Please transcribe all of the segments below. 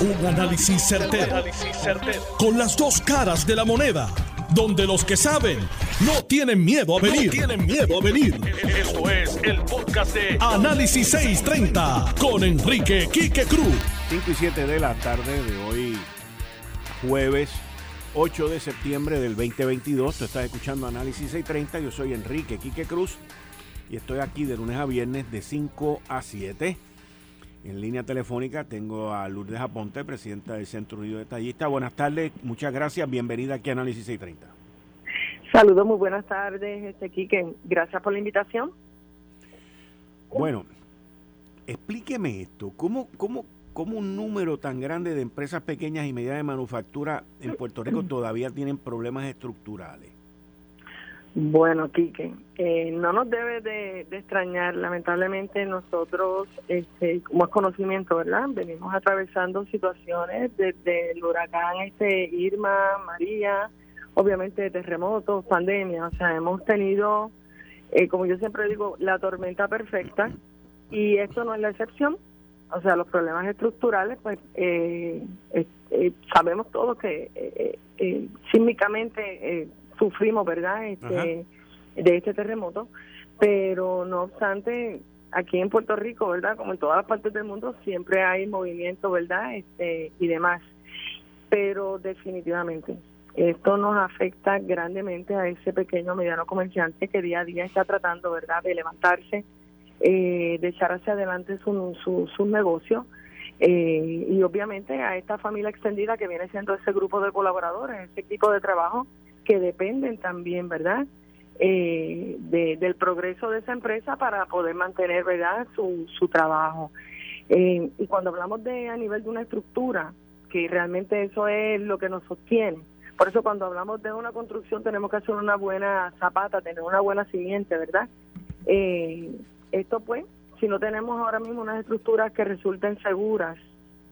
Un análisis certero, Con las dos caras de la moneda. Donde los que saben no tienen miedo a venir. tienen miedo a venir. Esto es el podcast de Análisis 630 con Enrique Quique Cruz. 5 y 7 de la tarde de hoy, jueves 8 de septiembre del 2022. Tú estás escuchando Análisis 630. Yo soy Enrique Quique Cruz y estoy aquí de lunes a viernes de 5 a 7 en línea telefónica tengo a Lourdes Aponte, presidenta del Centro Unido de Tallistas. Buenas tardes, muchas gracias, bienvenida aquí a Análisis 630. Saludos, muy buenas tardes, este Quique. Gracias por la invitación. Bueno, explíqueme esto, ¿cómo, cómo, cómo un número tan grande de empresas pequeñas y medianas de manufactura en Puerto Rico todavía tienen problemas estructurales? Bueno, Quique, eh, no nos debe de, extrañar, lamentablemente nosotros, este, como es conocimiento, ¿verdad? Venimos atravesando situaciones desde el huracán este Irma, María, obviamente terremotos, pandemia, o sea, hemos tenido, eh, como yo siempre digo, la tormenta perfecta y esto no es la excepción. O sea, los problemas estructurales, pues eh, sabemos todos que eh, sísmicamente sufrimos, ¿verdad? Este, de este terremoto, pero no obstante, aquí en Puerto Rico, ¿verdad? Como en todas las partes del mundo, siempre hay movimiento, ¿verdad? Este, y demás. Pero definitivamente, esto nos afecta grandemente a ese pequeño mediano comerciante que día a día está tratando, ¿verdad?, de levantarse, eh, de echar hacia adelante su, su, su negocio. Eh, y obviamente a esta familia extendida que viene siendo ese grupo de colaboradores, ese equipo de trabajo que dependen también, ¿verdad? Eh, del progreso de esa empresa para poder mantener, ¿verdad? Su, su trabajo. Eh, y cuando hablamos de a nivel de una estructura, que realmente eso es lo que nos sostiene. Por eso cuando hablamos de una construcción tenemos que hacer una buena zapata, tener una buena siguiente, ¿verdad? Eh, esto pues, si no tenemos ahora mismo unas estructuras que resulten seguras,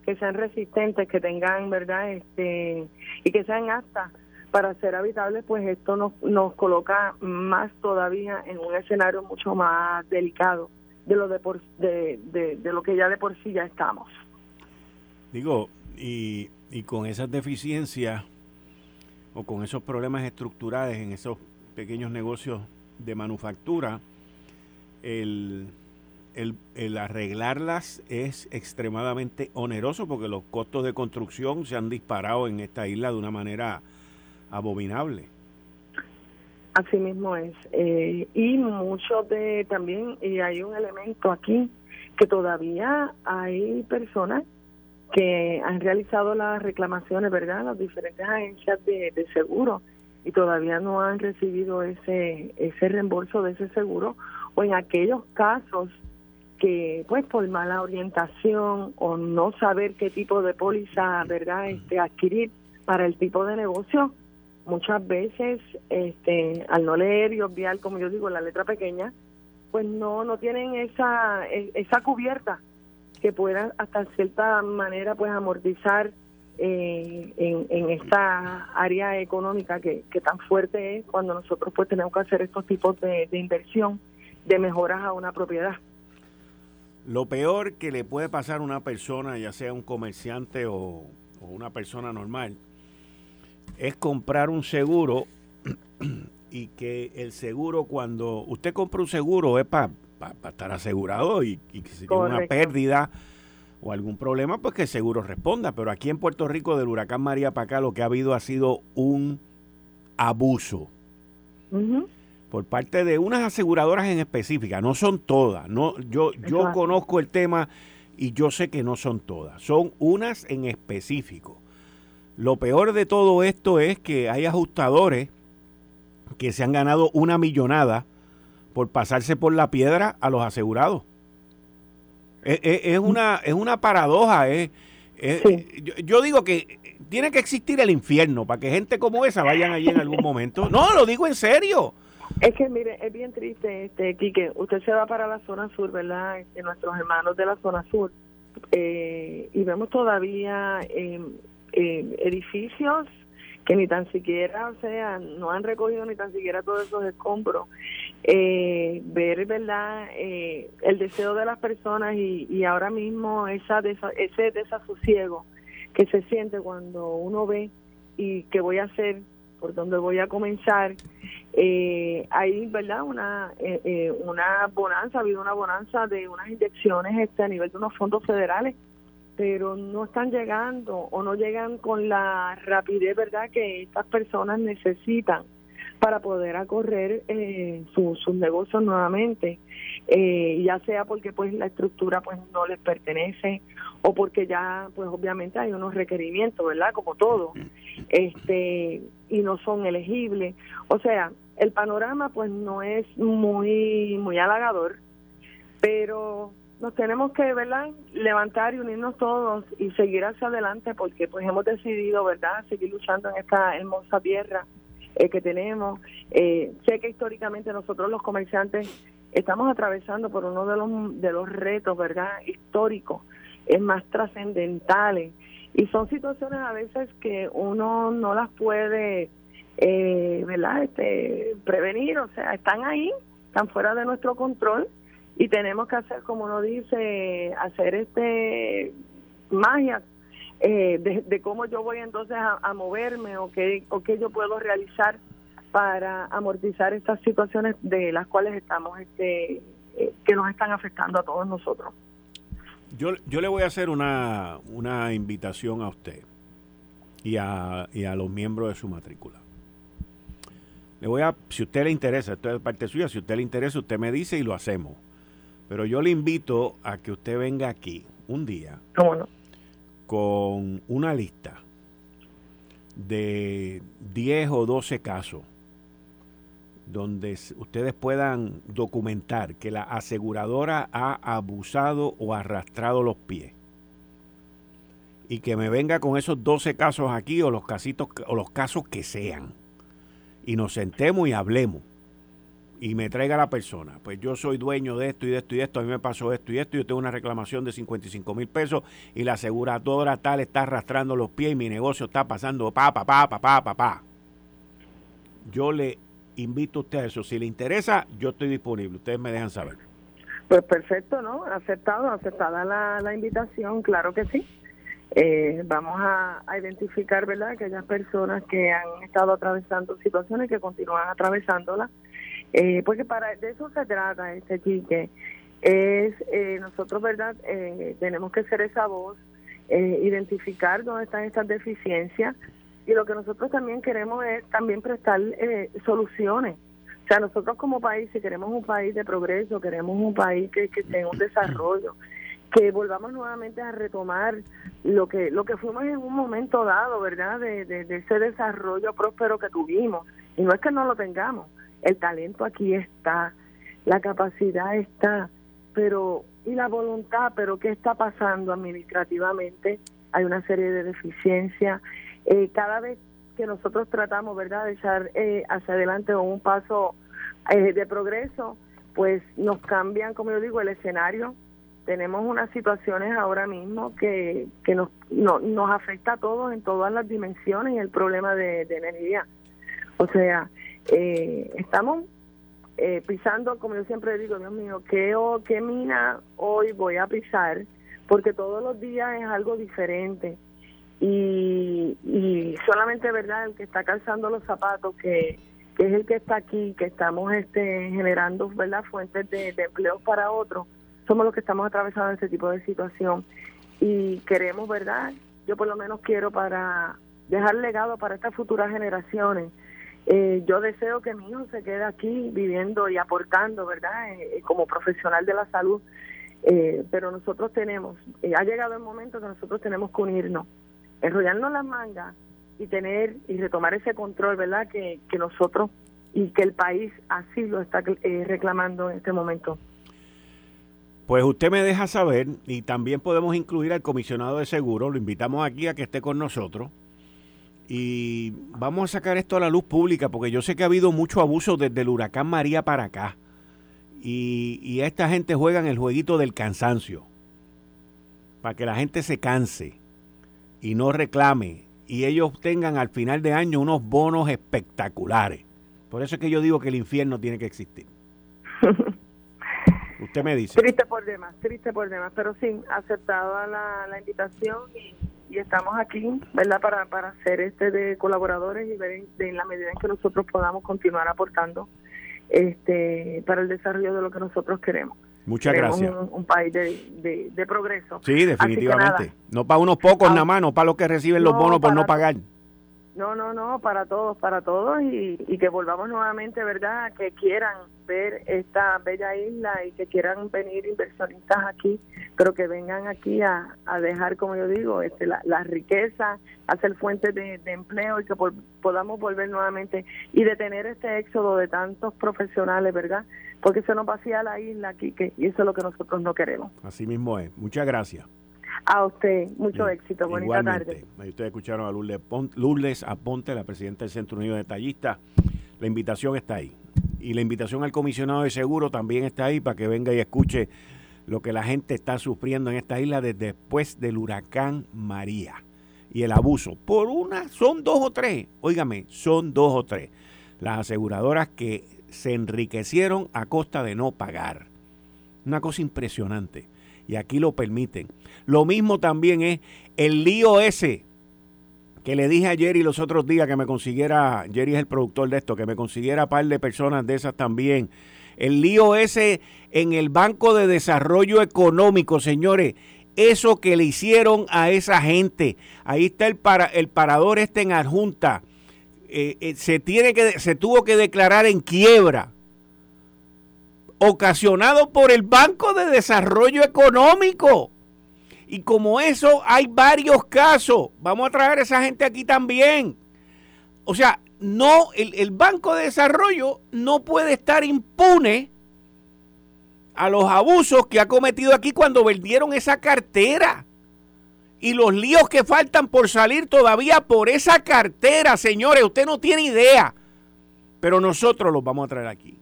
que sean resistentes, que tengan, ¿verdad? Este, y que sean aptas para ser habitable, pues esto nos, nos coloca más todavía en un escenario mucho más delicado de lo de, por, de, de, lo que ya de por sí ya estamos. Digo, y, y con esas deficiencias o con esos problemas estructurales en esos pequeños negocios de manufactura, el, el, el, arreglarlas es extremadamente oneroso porque los costos de construcción se han disparado en esta isla de una manera abominable. Así mismo es. Eh, y mucho de también, y hay un elemento aquí, que todavía hay personas que han realizado las reclamaciones, ¿verdad?, las diferentes agencias de, de seguro y todavía no han recibido ese ese reembolso de ese seguro o en aquellos casos que pues por mala orientación o no saber qué tipo de póliza verdad este adquirir para el tipo de negocio muchas veces este al no leer y obviar como yo digo la letra pequeña pues no no tienen esa e, esa cubierta que pueda hasta cierta manera pues amortizar eh, en, en esta área económica que, tan fuerte es cuando nosotros pues tenemos que hacer estos tipos de, inversión de mejoras a una propiedad. Lo peor que le puede pasar a una persona ya sea un comerciante o una persona normal es comprar un seguro y que el seguro cuando usted compra un seguro es para estar asegurado y, y si tiene una pérdida o algún problema, pues que el seguro responda. Pero aquí en Puerto Rico del huracán María para acá lo que ha habido ha sido un abuso. Por parte de unas aseguradoras en específica, no son todas. No, yo, yo conozco el tema y yo sé que no son todas. Son unas en específico lo peor de todo esto es que hay ajustadores que se han ganado una millonada por pasarse por la piedra a los asegurados. Es, una, es una paradoja. yo, digo que tiene que existir el infierno para que gente como esa vayan allí en algún momento. No, lo digo en serio. Es que, mire, es bien triste, este, Quique. Usted se va para la zona sur, ¿verdad? Este, nuestros hermanos de la zona sur. Eh, y vemos todavía eh, eh, edificios que ni tan siquiera, o sea, no han recogido ni tan siquiera todos esos escombros. Eh, ver, ¿verdad?, eh, el deseo de las personas y, y ahora mismo esa ese desasosiego que se siente cuando uno ve y qué voy a hacer, por dónde voy a comenzar. Eh, hay, ¿verdad? Una, eh, eh, una bonanza, ha habido una bonanza de unas inyecciones este, a nivel de unos fondos federales, pero no están llegando o no llegan con la rapidez, ¿verdad?, que estas personas necesitan para poder acorrer eh, sus negocios nuevamente, eh, ya sea porque pues la estructura pues no les pertenece o porque ya pues obviamente hay unos requerimientos, ¿verdad? Como todo, este y no son elegibles, o sea, el panorama pues no es muy muy halagador, pero nos tenemos que, ¿verdad? Levantar y unirnos todos y seguir hacia adelante porque pues hemos decidido, ¿verdad? Seguir luchando en esta hermosa tierra eh, que tenemos. Eh, sé que históricamente nosotros los comerciantes estamos atravesando por uno de los, de los retos, ¿verdad? Históricos, es más trascendentales. Y son situaciones a veces que uno no las puede, eh, ¿verdad? Este, prevenir, o sea, están ahí, están fuera de nuestro control y tenemos que hacer, como uno dice, hacer este magia eh, de, cómo yo voy entonces a, moverme o qué, o qué yo puedo realizar para amortizar estas situaciones de las cuales estamos, este, eh, que nos están afectando a todos nosotros. Yo, yo le voy a hacer una, una invitación a usted y a, y a los miembros de su matrícula. Le voy a, si usted le interesa, esto es parte suya, si usted le interesa, usted me dice y lo hacemos. Pero yo le invito a que usted venga aquí un día. ¿Cómo no? con una lista de 10 o 12 casos donde ustedes puedan documentar que la aseguradora ha abusado o arrastrado los pies. Y que me venga con esos 12 casos aquí o los casitos o los casos que sean. Y nos sentemos y hablemos y me traiga la persona, pues yo soy dueño de esto y de esto y de esto, a mí me pasó esto y esto, yo tengo una reclamación de 55 mil pesos y la aseguradora tal está arrastrando los pies y mi negocio está pasando pa, pa, pa, pa, pa, pa, pa. Yo le invito a usted a eso. Si le interesa, yo estoy disponible. Ustedes me dejan saber. Pues perfecto, ¿no? Aceptado, aceptada la, la invitación, claro que sí. Eh, vamos a, a, identificar, ¿verdad?, aquellas personas que han estado atravesando situaciones que continúan atravesándolas eh, porque para de eso se trata este chique. Es eh, nosotros verdad eh, tenemos que ser esa voz eh, identificar dónde están estas deficiencias y lo que nosotros también queremos es también prestar soluciones. O sea nosotros como país si queremos un país de progreso queremos un país que, que tenga un desarrollo que volvamos nuevamente a retomar lo que lo que fuimos en un momento dado verdad de, de ese desarrollo próspero que tuvimos. Y no es que no lo tengamos el talento aquí está, la capacidad está, pero y la voluntad, pero ¿qué está pasando administrativamente? Hay una serie de deficiencias. Eh, cada vez que nosotros tratamos, ¿verdad?, de echar eh, hacia adelante un paso eh, de progreso, pues nos cambian, como yo digo, el escenario. Tenemos unas situaciones ahora mismo que, que nos, no, nos afecta a todos en todas las dimensiones el problema de energía. O sea, eh, estamos eh, pisando, como yo siempre digo, Dios mío, ¿qué, ¿qué mina hoy voy a pisar? Porque todos los días es algo diferente. Y, solamente, ¿verdad? El que está calzando los zapatos, que, es el que está aquí, que estamos este, generando, ¿verdad? Fuentes de, de empleo para otros, somos los que estamos atravesando este tipo de situación. Y queremos, ¿verdad? Yo por lo menos quiero para dejar legado para estas futuras generaciones eh, yo deseo que mi hijo se quede aquí viviendo y aportando, ¿verdad? Eh, eh, como profesional de la salud. pero nosotros tenemos, ha llegado el momento que nosotros tenemos que unirnos, enrollarnos las mangas y tener y retomar ese control, ¿verdad? Que, que nosotros y que el país así lo está reclamando en este momento. Pues usted me deja saber y también podemos incluir al comisionado de seguro, lo invitamos aquí a que esté con nosotros y vamos a sacar esto a la luz pública porque yo sé que ha habido mucho abuso desde el huracán María para acá. Y, y esta gente juega en el jueguito del cansancio. Para que la gente se canse y no reclame. Y ellos tengan al final de año unos bonos espectaculares. Por eso es que yo digo que el infierno tiene que existir. Usted me dice. Triste por demás, triste por demás. Pero sí, aceptado la, la invitación y y estamos aquí, ¿verdad? Para, para ser este de colaboradores y ver en, la medida en que nosotros podamos continuar aportando este para el desarrollo de lo que nosotros queremos. Muchas gracias. Un, país de, de, progreso. Sí, definitivamente. No para unos pocos ah, nada más, no para los que reciben los bonos por no pagar. No, no, no, para todos, para todos y, que volvamos nuevamente, ¿verdad? Que quieran ver esta bella isla y que quieran venir inversionistas aquí, pero que vengan aquí a, dejar, como yo digo, este, la, riqueza, hacer fuentes de, empleo y que podamos volver nuevamente y detener este éxodo de tantos profesionales, ¿verdad? Porque se nos vacía la isla aquí que, y eso es lo que nosotros no queremos. Así mismo es. Muchas gracias. A usted, mucho éxito, bonita tarde. Ustedes escucharon a Lourdes, Aponte, la presidenta del Centro Unido de Tallistas. La invitación está ahí. Y la invitación al comisionado de seguro también está ahí para que venga y escuche lo que la gente está sufriendo en esta isla desde después del huracán María y el abuso. Por una, son dos o tres, óigame, son dos o tres. Las aseguradoras que se enriquecieron a costa de no pagar. Una cosa impresionante y aquí lo permiten. Lo mismo también es el lío ese que le dije a Jerry los otros días que me consiguiera, Jerry es el productor de esto, que me consiguiera par de personas de esas también. El lío ese en el Banco de Desarrollo Económico, señores, eso que le hicieron a esa gente. Ahí está el, para, el parador este en adjunta. Eh, eh, se, tiene que, se tuvo que declarar en quiebra ocasionado por el Banco de Desarrollo Económico. Y como eso hay varios casos, vamos a traer a esa gente aquí también. O sea, no, el, Banco de Desarrollo no puede estar impune a los abusos que ha cometido aquí cuando vendieron esa cartera. Y los líos que faltan por salir todavía por esa cartera, señores, usted no tiene idea. Pero nosotros los vamos a traer aquí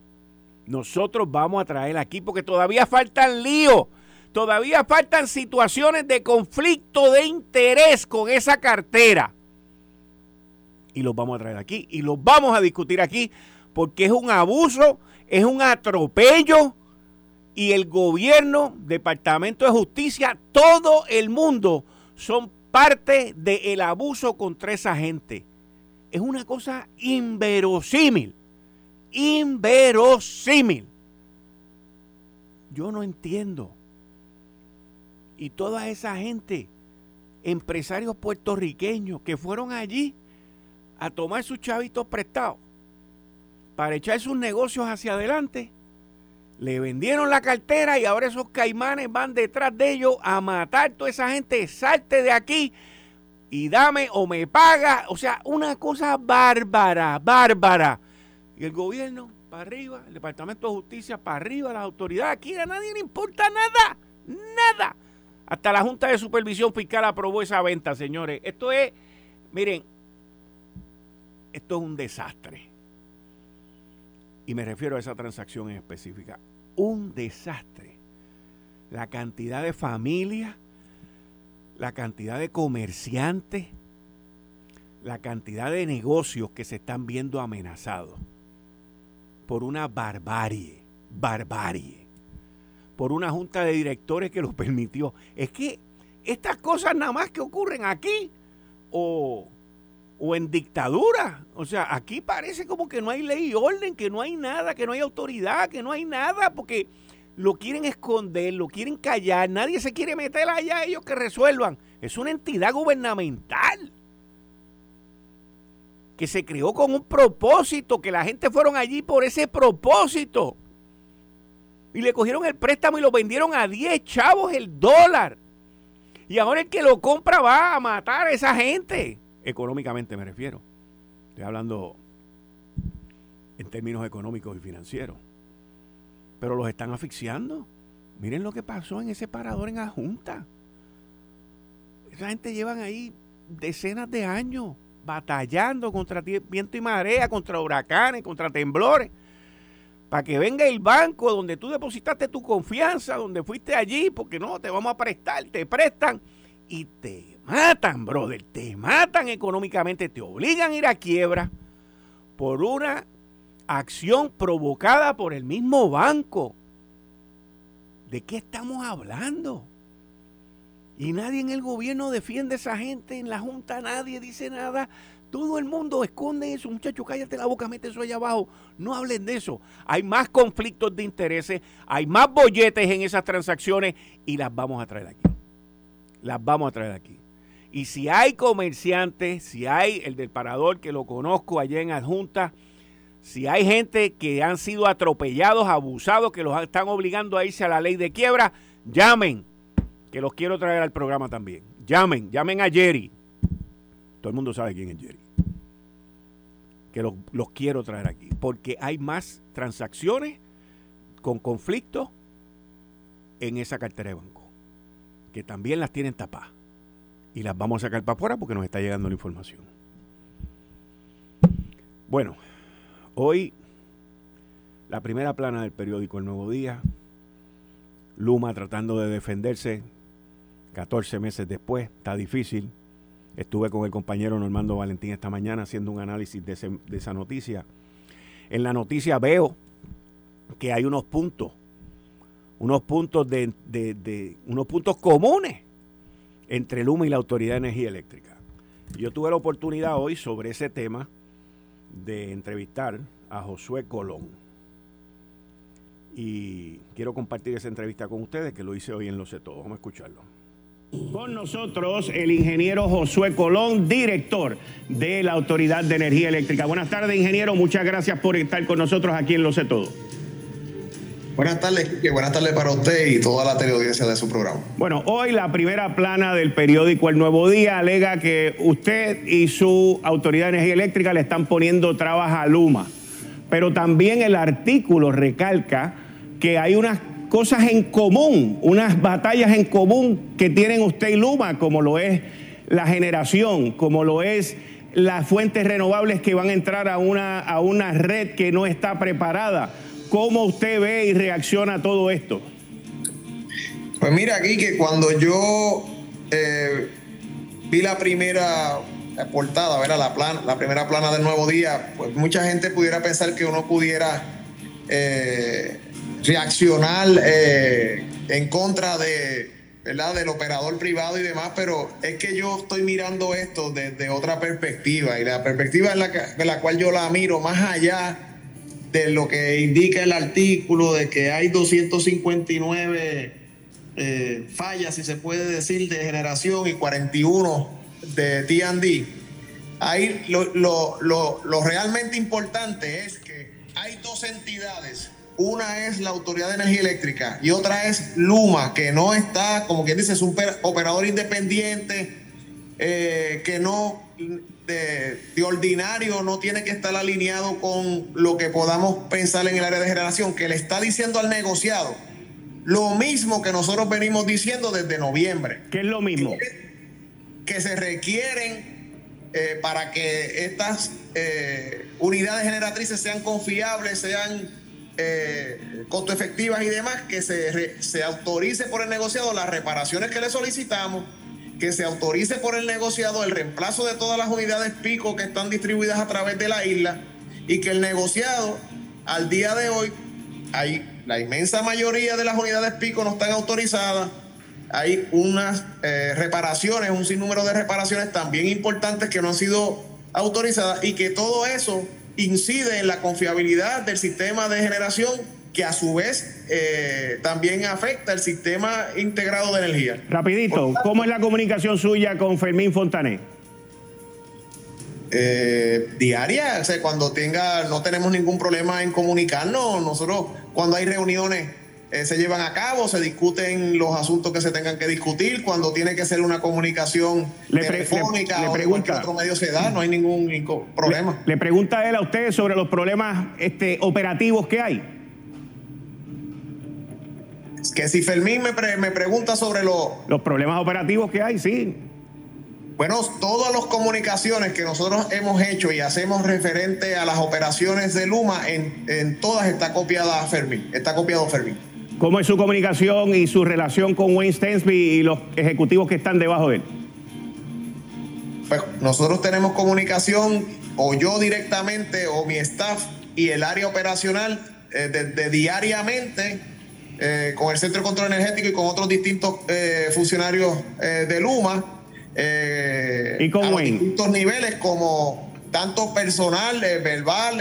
nosotros vamos a traer aquí porque todavía faltan líos, todavía faltan situaciones de conflicto de interés con esa cartera. Y los vamos a traer aquí y los vamos a discutir aquí porque es un abuso, es un atropello y el gobierno, Departamento de Justicia, todo el mundo son parte del abuso contra esa gente. Es una cosa inverosímil inverosímil. Yo no entiendo. Y toda esa gente, empresarios puertorriqueños que fueron allí a tomar sus chavitos prestados para echar sus negocios hacia adelante, le vendieron la cartera y ahora esos caimanes van detrás de ellos a matar toda esa gente. Salte de aquí y dame o me paga. O sea, una cosa bárbara, bárbara. Y el gobierno para arriba, el Departamento de Justicia para arriba, las autoridades, aquí a nadie le importa nada, nada. Hasta la Junta de Supervisión Fiscal aprobó esa venta, señores. Esto es, miren, esto es un desastre. Y me refiero a esa transacción en específica. Un desastre. La cantidad de familias, la cantidad de comerciantes, la cantidad de negocios que se están viendo amenazados por una barbarie, barbarie, por una junta de directores que lo permitió. Es que estas cosas nada más que ocurren aquí o, o en dictadura. O sea, aquí parece como que no hay ley y orden, que no hay nada, que no hay autoridad, que no hay nada, porque lo quieren esconder, lo quieren callar, nadie se quiere meter allá, ellos que resuelvan. Es una entidad gubernamental que se creó con un propósito, que la gente fueron allí por ese propósito. Y le cogieron el préstamo y lo vendieron a 10 chavos el dólar. Y ahora el que lo compra va a matar a esa gente. Económicamente me refiero. Estoy hablando en términos económicos y financieros. Pero los están asfixiando. Miren lo que pasó en ese parador en la Junta. Esa gente llevan ahí decenas de años batallando contra viento y marea, contra huracanes, contra temblores, para que venga el banco donde tú depositaste tu confianza, donde fuiste allí, porque no, te vamos a prestar, te prestan y te matan, brother, te matan económicamente, te obligan a ir a quiebra por una acción provocada por el mismo banco. ¿De qué estamos hablando? Y nadie en el gobierno defiende a esa gente, en la Junta nadie dice nada. Todo el mundo esconde eso, muchacho, cállate la boca, mete eso allá abajo. No hablen de eso. Hay más conflictos de intereses, hay más bolletes en esas transacciones y las vamos a traer aquí. Las vamos a traer aquí. Y si hay comerciantes, si hay el del parador que lo conozco allá en Adjunta, si hay gente que han sido atropellados, abusados, que los están obligando a irse a la ley de quiebra, llamen, que los quiero traer al programa también. Llamen, llamen a Jerry. Todo el mundo sabe quién es Jerry. Que los, los quiero traer aquí, porque hay más transacciones con conflictos en esa cartera de banco, que también las tienen tapadas y las vamos a sacar para afuera porque nos está llegando la información. Bueno, hoy la primera plana del periódico El Nuevo Día, Luma tratando de defenderse 14 meses después, está difícil. Estuve con el compañero Normando Valentín esta mañana haciendo un análisis de, esa noticia. En la noticia veo que hay unos puntos, unos puntos de, unos puntos comunes entre Luma y la Autoridad de Energía Eléctrica. Yo tuve la oportunidad hoy sobre ese tema de entrevistar a Josué Colón. Y quiero compartir esa entrevista con ustedes, que lo hice hoy en Lo Sé Todo. Vamos a escucharlo. Con nosotros el ingeniero Josué Colón, director de la Autoridad de Energía Eléctrica. Buenas tardes, ingeniero. Muchas gracias por estar con nosotros aquí en Lo Sé Todo. Buenas tardes, buenas tardes para usted y toda la teleaudiencia de su programa. Bueno, hoy la primera plana del periódico El Nuevo Día alega que usted y su Autoridad de Energía Eléctrica le están poniendo trabas a Luma. Pero también el artículo recalca que hay unas cosas en común, unas batallas en común que tienen usted y Luma, como lo es la generación, como lo es las fuentes renovables que van a entrar a una, a una red que no está preparada ¿Cómo usted ve y reacciona a todo esto? Pues mira aquí que cuando yo eh, vi la primera portada, ¿verdad? La, plan, la primera plana del nuevo día, pues mucha gente pudiera pensar que uno pudiera eh, reaccionar eh, en contra de, ¿verdad? del operador privado y demás, pero es que yo estoy mirando esto desde otra perspectiva y la perspectiva en la, de la cual yo la miro más allá de lo que indica el artículo de que hay 259 eh, fallas, si se puede decir, de generación y 41 de TD. Ahí lo, lo, lo, lo realmente importante es que hay dos entidades una es la Autoridad de Energía Eléctrica y otra es Luma, que no está, como quien dice, es un operador independiente, eh, que no de, ordinario no tiene que estar alineado con lo que podamos pensar en el área de generación, que le está diciendo al negociado lo mismo que nosotros venimos diciendo desde noviembre. ¿Qué es lo mismo? Que, se requieren eh, para que estas eh, unidades generatrices sean confiables, sean eh, costo efectivas y demás, que se, se autorice por el negociado las reparaciones que le solicitamos que se autorice por el negociado el reemplazo de todas las unidades pico que están distribuidas a través de la isla y que el negociado al día de hoy hay la inmensa mayoría de las unidades pico no están autorizadas. Hay unas eh, reparaciones un sinnúmero de reparaciones también importantes que no han sido autorizadas y que todo eso incide en la confiabilidad del sistema de generación que a su vez eh, también afecta el sistema integrado de energía. Rapidito, ¿cómo es la comunicación suya con Fermín Fontané? Eh, diaria, o sea, cuando tenga, no tenemos ningún problema en comunicarnos, nosotros cuando hay reuniones eh, se llevan a cabo, se discuten los asuntos que se tengan que discutir, cuando tiene que ser una comunicación telefónica le, pregunta, o otro medio se da, no hay ningún, problema. Le, pregunta él a ustedes sobre los problemas este, operativos que hay que si Fermín me, me pregunta sobre los problemas operativos que hay, sí. Bueno, todas las comunicaciones que nosotros hemos hecho y hacemos referente a las operaciones de Luma, en, todas está copiada Fermín, está copiado Fermín. ¿Cómo es su comunicación y su relación con Wayne Stensby y los ejecutivos que están debajo de él? Pues nosotros tenemos comunicación, o yo directamente, o mi staff y el área operacional, eh, de, diariamente eh, con el Centro de Control Energético y con otros distintos eh, funcionarios de Luma. ¿Y con a distintos niveles como tanto personal, verbal,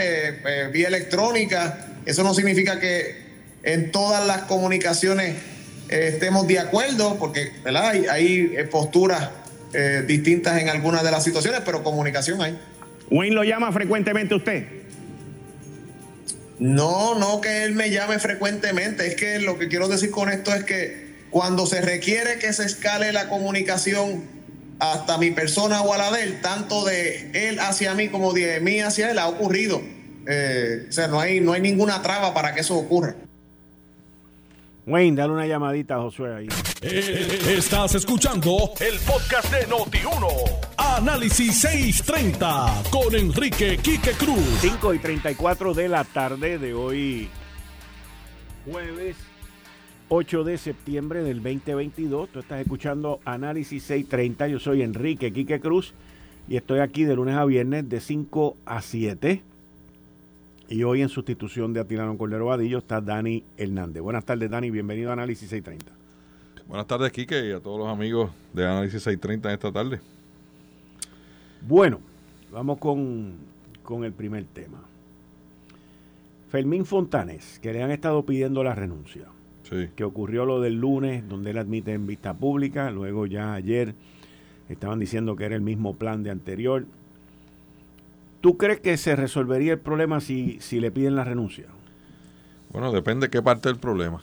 vía electrónica. Eso no significa que en todas las comunicaciones estemos de acuerdo, porque ¿verdad? hay, hay posturas distintas en algunas de las situaciones, pero comunicación hay. ¿Wayne lo llama frecuentemente usted? No, no que él me llame frecuentemente. Es que lo que quiero decir con esto es que cuando se requiere que se escale la comunicación hasta mi persona o a la de él, tanto de él hacia mí como de mí hacia él, ha ocurrido. Eh, o sea, no hay, no hay ninguna traba para que eso ocurra. Wayne, dale una llamadita a Josué ahí. Eh, estás escuchando el podcast de Noti1. Análisis 630 con Enrique Quique Cruz. 5 y 34 de la tarde de hoy, jueves 8 de septiembre del 2022. Tú estás escuchando Análisis 630. Yo soy Enrique Quique Cruz y estoy aquí de lunes a viernes de 5 a 7 y hoy en sustitución de Atilano Cordero Vadillo está Dani Hernández. Buenas tardes, Dani. Bienvenido a Análisis 630. Buenas tardes, Quique, y a todos los amigos de Análisis 630 esta tarde. Bueno, vamos con, con el primer tema. Fermín Fontanes, que le han estado pidiendo la renuncia. Sí. Que ocurrió lo del lunes, donde él admite en vista pública. Luego ya ayer estaban diciendo que era el mismo plan de anterior. ¿Tú crees que se resolvería el problema si, si le piden la renuncia? Bueno, depende de qué parte del problema.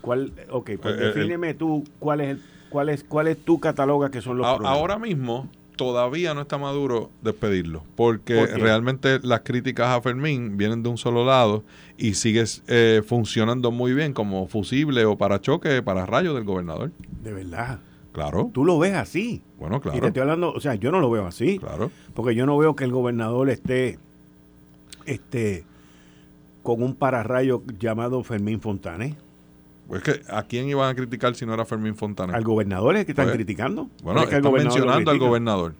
¿Cuál, ok, pues eh, eh, defíneme tú cuál es, el, cuál, es, cuál es tu cataloga que son los problemas. Ahora mismo todavía no está maduro despedirlo, porque realmente las críticas a Fermín vienen de un solo lado y sigue eh, funcionando muy bien como fusible o para choque, para rayo del gobernador. De verdad. Claro. Tú lo ves así. Bueno, claro. Y te estoy hablando, o sea, yo no lo veo así. Claro. Porque yo no veo que el gobernador esté, este, con un pararrayo llamado Fermín Fontanes. Pues que, ¿a quién iban a criticar si no era Fermín Fontanes? Al gobernador es que están pues, criticando. Bueno, están mencionando al gobernador.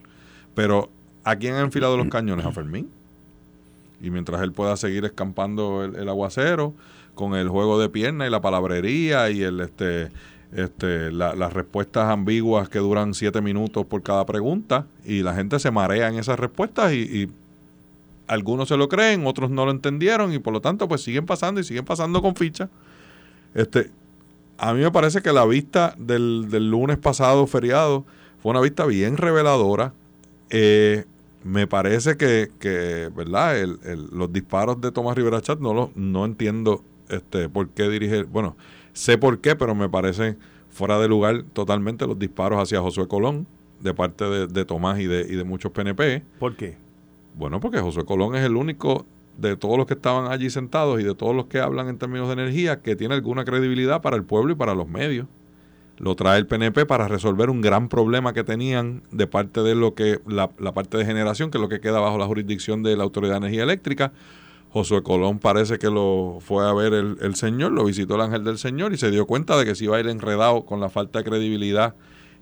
Pero, ¿a quién han enfilado los cañones? A Fermín. Y mientras él pueda seguir escampando el, el aguacero con el juego de pierna y la palabrería y el este este, las respuestas ambiguas que duran siete minutos por cada pregunta y la gente se marea en esas respuestas y, algunos se lo creen, otros no lo entendieron y por lo tanto pues siguen pasando y siguen pasando con ficha. Este, a mí me parece que la vista del, lunes pasado feriado fue una vista bien reveladora. Eh, me parece que, que ¿verdad? El, los disparos de Tomás Rivera Chat no, lo, no entiendo este, por qué dirige, bueno, Sé por qué, pero me parece fuera de lugar totalmente los disparos hacia Josué Colón de parte de, Tomás y de, y de muchos PNP. ¿Por qué? Bueno, porque Josué Colón es el único de todos los que estaban allí sentados y de todos los que hablan en términos de energía que tiene alguna credibilidad para el pueblo y para los medios. Lo trae el PNP para resolver un gran problema que tenían de parte de lo que la, la parte de generación, que es lo que queda bajo la jurisdicción de la Autoridad de Energía Eléctrica, Josué Colón parece que lo fue a ver el, Señor, lo visitó el ángel del Señor y se dio cuenta de que si iba a ir enredado con la falta de credibilidad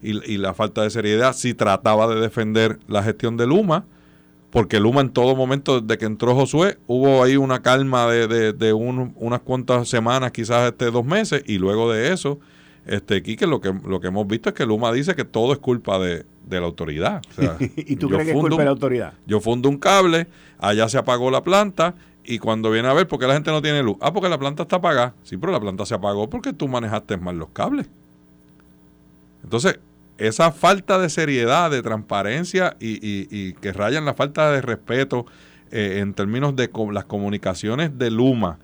y, la falta de seriedad si trataba de defender la gestión de Luma, porque Luma en todo momento, desde que entró Josué, hubo ahí una calma de, de, unas cuantas semanas, quizás este dos meses, y luego de eso, este Quique, lo que, lo que hemos visto es que Luma dice que todo es culpa de, la autoridad. ¿Y tú crees que es culpa de la autoridad? Yo fundo un cable, allá se apagó la planta, y cuando viene a ver, ¿por qué la gente no tiene luz? Ah, porque la planta está apagada. Sí, pero la planta se apagó porque tú manejaste mal los cables. Entonces, esa falta de seriedad, de transparencia y, que rayan la falta de respeto eh, en términos de las comunicaciones de Luma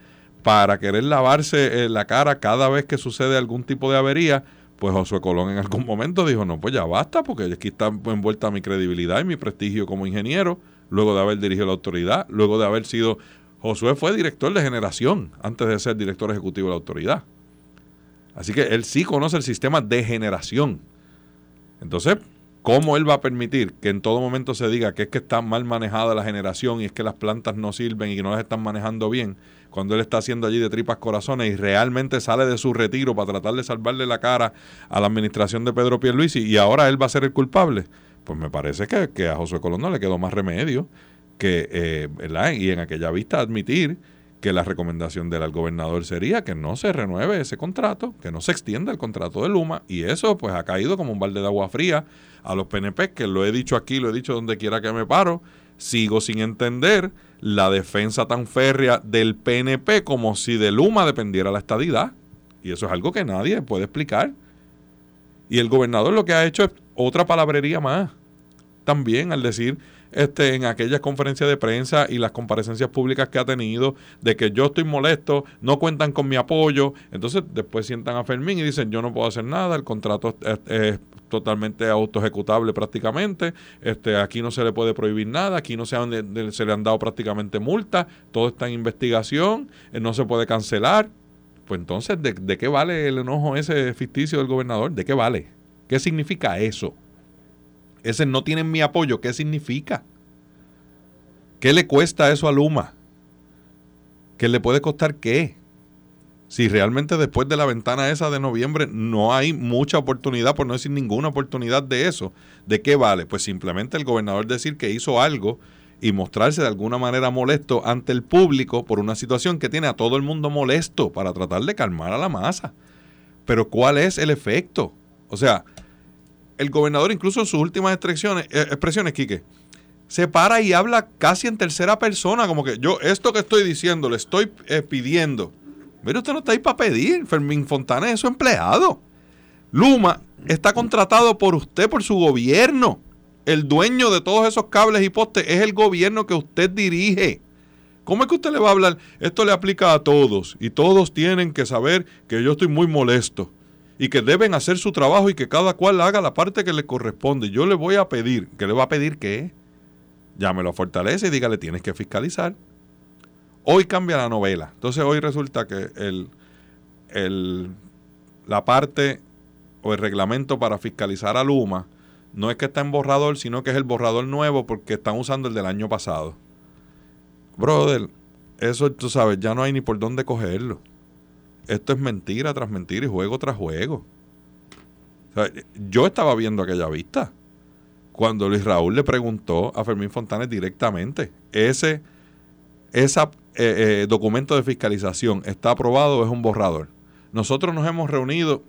para querer lavarse eh, la cara cada vez que sucede algún tipo de avería, pues Josué Colón en algún momento dijo, no, pues ya basta, porque aquí está envuelta mi credibilidad y mi prestigio como ingeniero, luego de haber dirigido la autoridad, luego de haber sido Josué fue director de generación antes de ser director ejecutivo de la autoridad. Así que él sí conoce el sistema de generación. Entonces, ¿cómo él va a permitir que en todo momento se diga que es que está mal manejada la generación y es que las plantas no sirven y que no las están manejando bien? Cuando él está haciendo allí de tripas corazones y realmente sale de su retiro para tratar de salvarle la cara a la administración de Pedro Pierluisi y ahora él va a ser el culpable. Pues me parece que, a José Colón no le quedó más remedio que, eh, ¿verdad? Y en aquella vista admitir que la recomendación del gobernador sería que no se renueve ese contrato, que no se extienda el contrato de Luma, y eso pues ha caído como un balde de agua fría a los PNP, que lo he dicho aquí, lo he dicho donde quiera que me paro, sigo sin entender la defensa tan férrea del PNP como si de Luma dependiera la estadidad. Y eso es algo que nadie puede explicar. Y el gobernador lo que ha hecho es otra palabrería más. También al decir este, en aquellas conferencias de prensa y las comparecencias públicas que ha tenido de que yo estoy molesto, no cuentan con mi apoyo. Entonces después sientan a Fermín y dicen yo no puedo hacer nada, el contrato es, totalmente auto-ejecutable prácticamente, este, aquí no se le puede prohibir nada, aquí no se, se le han dado prácticamente multas, todo está en investigación, eh, no se puede cancelar. Pues entonces, ¿de, ¿de qué vale el enojo ese ficticio del gobernador? ¿De qué vale? ¿Qué significa eso? Ese no tienen mi apoyo, ¿qué significa? ¿Qué le cuesta eso a Luma? ¿Qué le puede costar qué? Si realmente después de la ventana esa de noviembre no hay mucha oportunidad, por no decir ninguna oportunidad de eso, ¿de qué vale? Pues simplemente el gobernador decir que hizo algo y mostrarse de alguna manera molesto ante el público por una situación que tiene a todo el mundo molesto para tratar de calmar a la masa. Pero ¿cuál es el efecto? O sea, el gobernador incluso en sus últimas expresiones, eh, expresiones Quique, se para y habla casi en tercera persona, como que yo esto que estoy diciendo, le estoy eh, pidiendo. Pero usted no está ahí para pedir, Fermín Fontana es su empleado. Luma está contratado por usted, por su gobierno. El dueño de todos esos cables y postes es el gobierno que usted dirige. ¿Cómo es que usted le va a hablar? Esto le aplica a todos y todos tienen que saber que yo estoy muy molesto y que deben hacer su trabajo y que cada cual haga la parte que le corresponde. Yo le voy a pedir, ¿qué le va a pedir qué? Llámelo a Fortaleza y dígale, tienes que fiscalizar. Hoy cambia la novela. Entonces hoy resulta que el, el, la parte o el reglamento para fiscalizar a Luma no es que está en borrador, sino que es el borrador nuevo porque están usando el del año pasado. Brother, eso tú sabes, ya no hay ni por dónde cogerlo esto es mentira tras mentira y juego tras juego. yo estaba viendo aquella vista cuando Luis Raúl le preguntó a Fermín Fontanes directamente, ese esa, eh, eh, documento de fiscalización está aprobado o es un borrador. Nosotros nos hemos reunido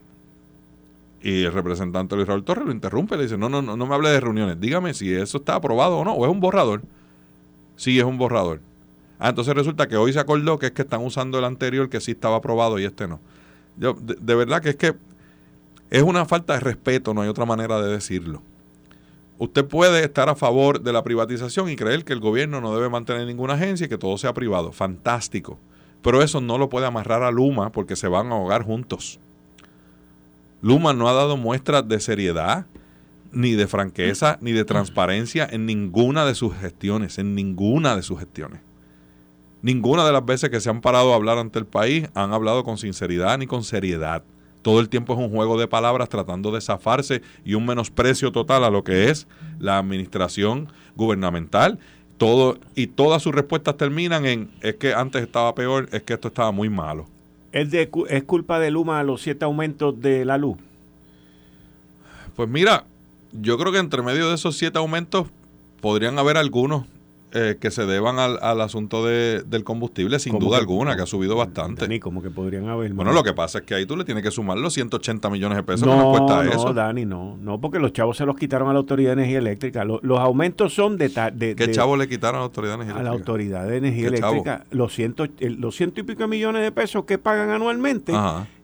y el representante Luis Raúl Torres lo interrumpe le dice, no, no, no, no me hable de reuniones, dígame si eso está aprobado o no, o es un borrador. Sí, es un borrador. Ah, entonces resulta que hoy se acordó que es que están usando el anterior que sí estaba aprobado y este no. Yo, de, verdad que es que es una falta de respeto, no hay otra manera de decirlo. Usted puede estar a favor de la privatización y creer que el gobierno no debe mantener ninguna agencia y que todo sea privado. Fantástico. Pero eso no lo puede amarrar a Luma porque se van a ahogar juntos. Luma no ha dado muestras de seriedad, ni de franqueza, ni de transparencia en ninguna de sus gestiones, en ninguna de sus gestiones. Ninguna de las veces que se han parado a hablar ante el país han hablado con sinceridad ni con seriedad. Todo el tiempo es un juego de palabras tratando de zafarse y un menosprecio total a lo que es la administración gubernamental. Todo, y todas sus respuestas terminan en es que antes estaba peor, es que esto estaba muy malo. ¿Es, de, ¿Es culpa de Luma los siete aumentos de la luz? Pues mira, yo creo que entre medio de esos siete aumentos podrían haber algunos eh, que se deban al, al asunto de, del combustible, sin duda alguna, que ha subido bastante. Dani, como que podrían haber. Bueno, lo que pasa es que ahí tú le tienes que sumar los 180 millones de pesos no, que cuesta eso. No, Dani, no. No, porque los chavos se los quitaron a la Autoridad de Energía Eléctrica. Los, aumentos son de, de ¿Qué chavos le quitaron a la Autoridad de Energía Eléctrica? A la Autoridad de Energía Eléctrica. Los ciento, los ciento y pico millones de pesos que pagan anualmente.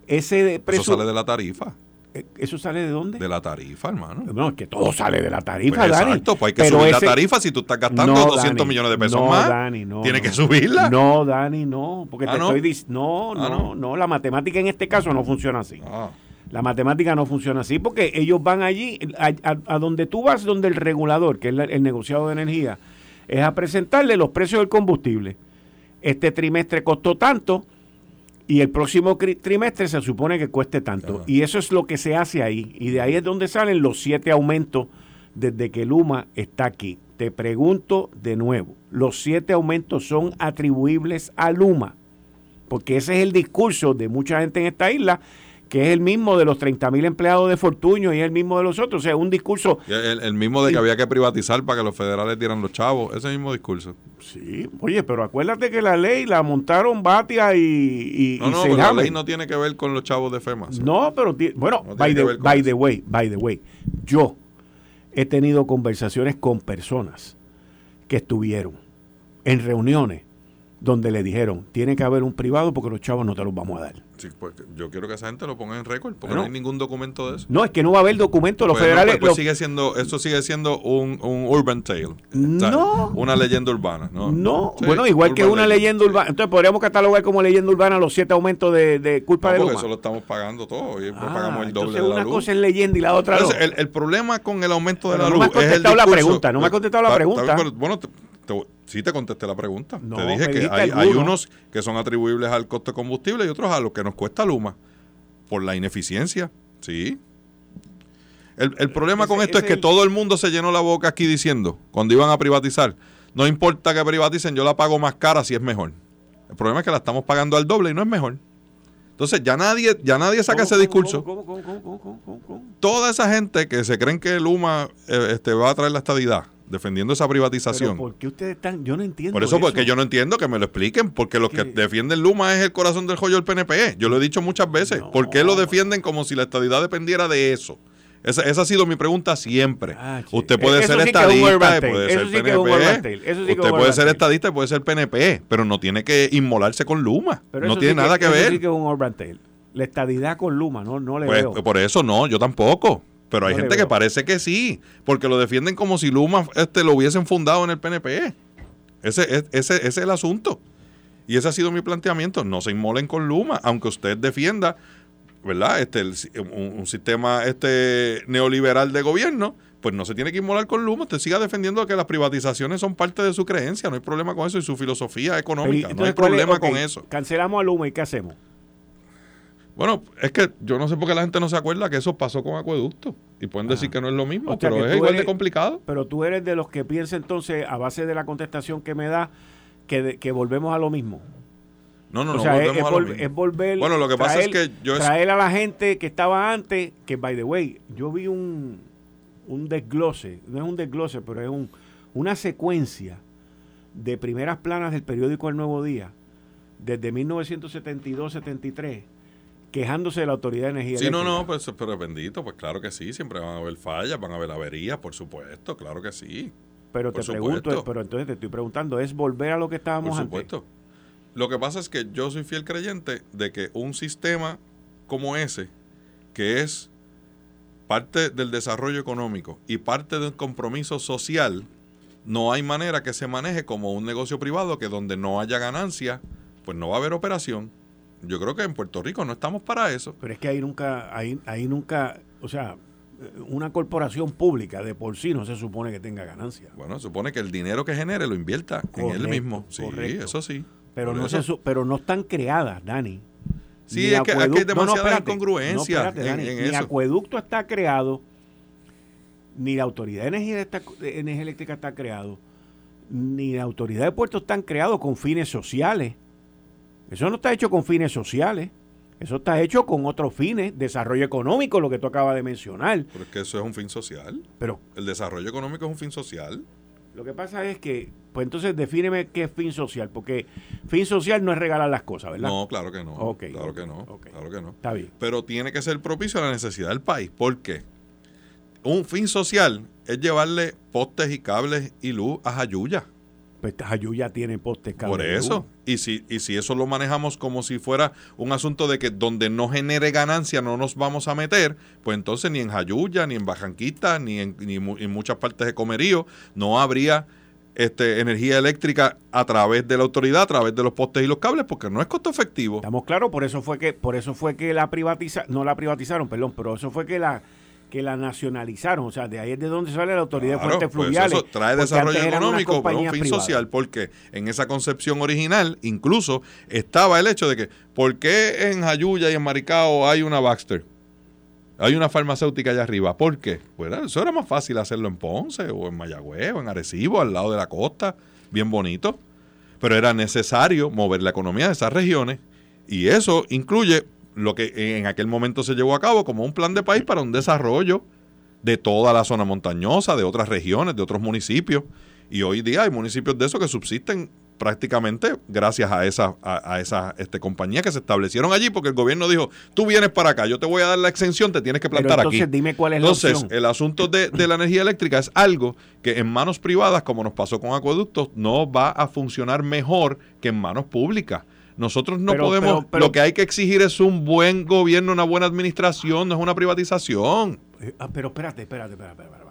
Ese precio. Eso sale de la tarifa. Eh, ¿Eso sale de dónde? De la tarifa, hermano. No, es que todo sale de la tarifa, pues Dani. Exacto, pues hay que subir la tarifa si tú estás gastando 200 millones de pesos no, más. Dani, no. Tienes que subirla. No, Dani, no. Porque ah, te estoy diciendo. No, ah, no, no, La matemática en este caso no funciona así. Ah. La matemática no funciona así porque ellos van allí, a, donde tú vas, donde el regulador, que es el negociado de energía, es a presentarle los precios del combustible. Este trimestre costó tanto y el próximo trimestre se supone que cueste tanto. Y eso es lo que se hace ahí. Y de ahí es donde salen los siete aumentos desde que Luma está aquí. Te pregunto de nuevo, los siete aumentos son atribuibles a Luma, porque ese es el discurso de mucha gente en esta isla que es el mismo de los 30 mil empleados de Fortuño y es el mismo de los otros. O sea, un discurso... El, mismo de que había que privatizar para que los federales dieran los chavos, ese mismo discurso. Sí, oye, pero acuérdate que la ley la montaron Batia y... no, no, la ley no tiene que ver con los chavos de FEMA. No, pero... Bueno, by, the, by the way, by the way, yo he tenido conversaciones con personas que estuvieron en reuniones donde le dijeron, tiene que haber un privado porque los chavos no te los vamos a dar. Sí, pues yo quiero que esa gente lo ponga en récord, porque no hay ningún documento de eso. No, es que no va a haber documento. Los pues federales. pues, sigue siendo, eso sigue siendo un, un urban tale. No. Una leyenda urbana, ¿no? No, bueno, igual que una leyenda urbana. Entonces podríamos catalogar como leyenda urbana los siete aumentos de, de culpa de Luma. Eso lo estamos pagando todo y ah, pagamos el doble de la una cosa es leyenda y la otra no. El, el, problema con el aumento de la luz. No me has contestado la pregunta, no me has contestado la pregunta. Bueno, te, sí te contesté la pregunta. te dije que hay, unos que son atribuibles al coste de combustible y otros a lo que nos cuesta Luma. Por la ineficiencia, sí. El, problema con esto es que todo el mundo se llenó la boca aquí diciendo, cuando iban a privatizar, no importa que privaticen, yo la pago más cara si es mejor. El problema es que la estamos pagando al doble y no es mejor. Entonces ya nadie, ya nadie saca ese discurso. Toda esa gente que se creen que Luma eh, este, va a traer la estadidad, defendiendo esa privatización. ¿Por qué ustedes están? Yo no entiendo. Por eso, porque yo no entiendo que me lo expliquen, porque los que defienden Luma es el corazón del joyo del PNP. Yo lo he dicho muchas veces. ¿Por qué lo defienden como si la estadidad dependiera de eso? Esa, esa ha sido mi pregunta siempre. Ah, usted puede ser estadista y puede ser PNP. usted puede ser estadista y puede ser PNP, pero no tiene que inmolarse con Luma. no tiene nada que, ver. Sí que es un La estadidad con Luma, no, no le pues, veo. Por eso no, yo tampoco. Pero hay gente que parece que sí, porque lo defienden como si Luma este, lo hubiesen fundado en el PNP. Ese, ese, es el asunto. Y ese ha sido mi planteamiento. No se inmolen con Luma, aunque usted defienda, ¿verdad? Este, un, sistema este neoliberal de gobierno, pues no se tiene que inmolar con Luma. Usted siga defendiendo que las privatizaciones son parte de su creencia. No hay problema con eso y su filosofía económica. no hay problema con eso. Cancelamos a Luma y ¿qué hacemos? Bueno, es que yo no sé por qué la gente no se acuerda que eso pasó con acueducto. Y pueden decir que no es lo mismo, pero es igual de complicado. Pero tú eres de los que piensa entonces, a base de la contestación que me da, que, que volvemos a lo mismo. No, no, no volvemos es, a lo mismo. es, volver. Bueno, lo que pasa es que yo. Traer a la gente que estaba antes, que by the way, yo vi un, un desglose, no es un desglose, pero es un, una secuencia de primeras planas del periódico El Nuevo Día, desde 1972-73 quejándose de la Autoridad de Energía Sí, no, no, pues, pero bendito, pues claro que sí, siempre van a haber fallas, van a haber averías, por supuesto, claro que sí. Pero te pregunto, pero entonces te estoy preguntando, ¿es volver a lo que estábamos Por supuesto. Lo que pasa es que yo soy fiel creyente de que un sistema como ese, que es parte del desarrollo económico y parte de un compromiso social, no hay manera que se maneje como un negocio privado que donde no haya ganancia, pues no va a haber operación yo creo que en Puerto Rico no estamos para eso. Pero es que ahí nunca, ahí, ahí nunca, o sea, una corporación pública de por sí no se supone que tenga ganancia. Bueno, se supone que el dinero que genere lo invierta en él mismo. Sí, eso sí. Pero no, pero no están creadas, Dani. Sí, es que aquí hay demasiada incongruencia ni acueducto está creado, ni la Autoridad de Energía, de Energía Eléctrica está creado, ni la Autoridad de Puertos están creados con fines sociales. Eso no está hecho con fines sociales. Eso está hecho con otros fines, desarrollo económico, lo que tú acabas de mencionar. Pero es que eso es un fin social. Pero el desarrollo económico es un fin social. Lo que pasa es que, pues entonces defíneme qué es fin social, porque fin social no es regalar las cosas, ¿verdad? No, claro que no. claro que no. Claro que no. Está bien. Pero tiene que ser propicio a la necesidad del país. ¿Por qué? Un fin social es llevarle postes y cables y luz a Jayuya pues ya tiene postes Por eso. Y si, y si eso lo manejamos como si fuera un asunto de que donde no genere ganancia no nos vamos a meter, pues entonces ni en Jayuya, ni en Bajanquita, ni en, ni en muchas partes de Comerío no habría este, energía eléctrica a través de la autoridad, a través de los postes y los cables, porque no es costo efectivo. Estamos claros, por eso fue que, por eso fue que la privatiza, no la privatizaron, perdón, pero eso fue que la que la nacionalizaron. O sea, de ahí es de donde sale la Autoridad de Fuentes pues Fluviales. eso trae desarrollo económico, pero un fin social, porque en esa concepción original incluso estaba el hecho de que, ¿por qué en Jayuya y en Maricao hay una Baxter? Hay una farmacéutica allá arriba. ¿Por qué? Pues eso era más fácil hacerlo en Ponce o en Mayagüez o en Arecibo, al lado de la costa, bien bonito. Pero era necesario mover la economía de esas regiones y eso incluye lo que en aquel momento se llevó a cabo como un plan de país para un desarrollo de toda la zona montañosa, de otras regiones, de otros municipios. Y hoy día hay municipios de esos que subsisten prácticamente gracias a esa, a, esa este, compañía que se establecieron allí, porque el gobierno dijo, tú vienes para acá, yo te voy a dar la exención, te tienes que plantar entonces, aquí. dime cuál es entonces, la opción. el asunto de, de, la energía eléctrica es algo que en manos privadas, como nos pasó con acueductos, no va a funcionar mejor que en manos públicas. Nosotros no Pero- podemos, pero- pero- lo que hay que exigir es un buen gobierno, una buena administración, no es una privatización. Eh, ah, pero espérate, espérate, espérate, espérate.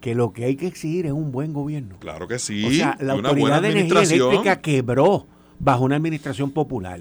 Que lo que hay que exigir es un buen gobierno. Claro que sí, o sea, la y una Autoridad de Energía. Eléctrica quebró bajo una administración popular.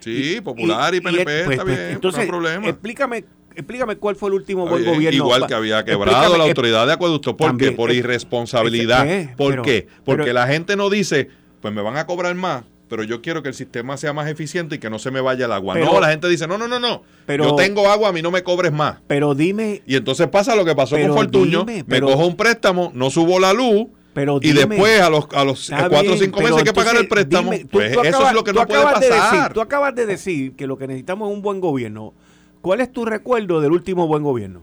Sí, popular y, PNP, pues, está pues, bien, entonces, no hay problema. Explícame, explícame cuál fue el último buen Oye, gobierno. Igual que había quebrado explícame, la autoridad de acueducto. ¿Por también, qué? Por irresponsabilidad. eh, ¿Por pero- qué? Porque pero- la gente no dice, pues me van a cobrar más, pero yo quiero que el sistema sea más eficiente y que no se me vaya el agua. Pero- no, la gente dice, no, no, no, no. Pero- yo tengo agua, a mí no me cobres más. Pero dime, Y entonces pasa lo que pasó con Fortuño. dime, me cojo un préstamo, no subo la luz. pero Y después a los, a los cuatro o cinco meses hay que pagar el préstamo. dime, tú- pues tú eso es lo que no puede acabas de pasar. decir- tú acabas de decir que lo que necesitamos es un buen gobierno. ¿Cuál es tu recuerdo del último buen gobierno?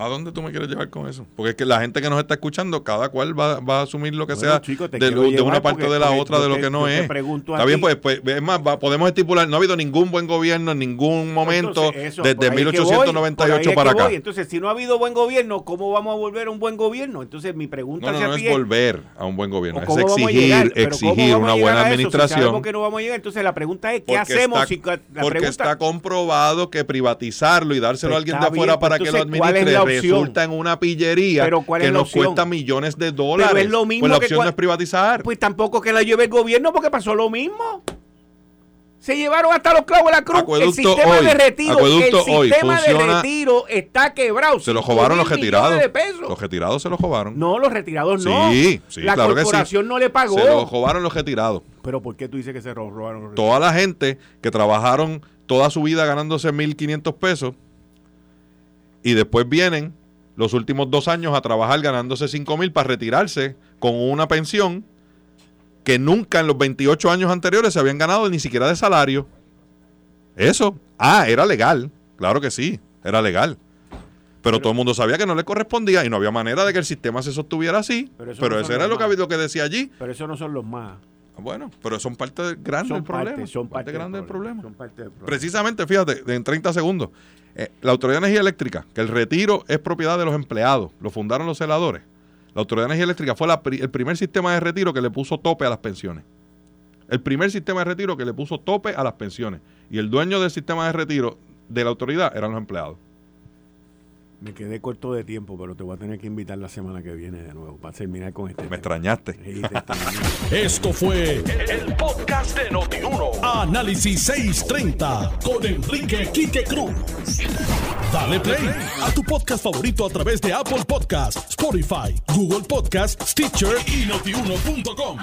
¿A dónde tú me quieres llevar con eso? Porque es que la gente que nos está escuchando, cada cual va, va a asumir lo que Bueno, sea chico, te de, lo- una parte porque- de la otra de lo te- que no te es. pregunto a Está bien, pues, pues es más, va- podemos estipular, no ha habido ningún buen gobierno en ningún momento Entonces, eso, desde por ahí es que voy, 1898 por ahí es para acá. voy. Entonces, si no ha habido buen gobierno, ¿cómo vamos a volver a un buen gobierno? Entonces, mi pregunta No, no, no es volver a un buen ¿o gobierno, es exigir, exigir una buena si administración. sabemos que no vamos a llegar. Entonces, la pregunta es, ¿qué porque hacemos? está, si la porque pregunta, está comprobado que privatizarlo y dárselo a Pues alguien de afuera bien, pues para que lo entonces, ¿cuál es administre? Resulta en una pillería Pero ¿cuál que la nos opción? cuesta millones de dólares. Pero es lo mismo pues la que opción no es privatizar. Pues tampoco que la lleve el gobierno porque pasó lo mismo. Se llevaron hasta los clavos de la cruz. Acueducto el sistema hoy, de retiro, el sistema de retiro está quebrado. Se lo mil los retirados. Los retirados se los jobaron. No, los retirados no. Sí, sí, la claro que sí. corporación no le pagó. Se los jobaron los retirados. Pero ¿por qué tú dices que se ro- robaron los retirados? Toda la gente que trabajaron toda su vida ganándose 1.500 pesos y después vienen los últimos dos años a trabajar ganándose 5.000 para retirarse con una pensión que nunca en los 28 años anteriores se habían ganado ni siquiera de salario. Eso, ah, era legal, claro que sí, era legal. Pero, todo el mundo sabía que no le correspondía y no había manera de que el sistema se sostuviera así. Pero Pero, eso no eso son era lo que, lo que decía allí. Pero eso no son los más. Bueno, pero son parte grande del problema. son parte, grande del problema. Precisamente, fíjate, en 30 segundos, eh, la Autoridad de Energía Eléctrica, que el retiro es propiedad de los empleados, lo fundaron los celadores. La Autoridad de Energía Eléctrica fue el primer sistema de retiro que le puso tope a las pensiones. El primer sistema de retiro que le puso tope a las pensiones. Y el dueño del sistema de retiro de la autoridad eran los empleados. Me quedé corto de tiempo, pero te voy a tener que invitar la semana que viene de nuevo para terminar con este. Me tema. extrañaste. Sí. Esto fue el podcast de Notiuno. Análisis 630 con Enrique Quique Cruz. Dale play a tu podcast favorito a través de Apple Podcasts, Spotify, Google Podcasts, Stitcher y notiuno.com.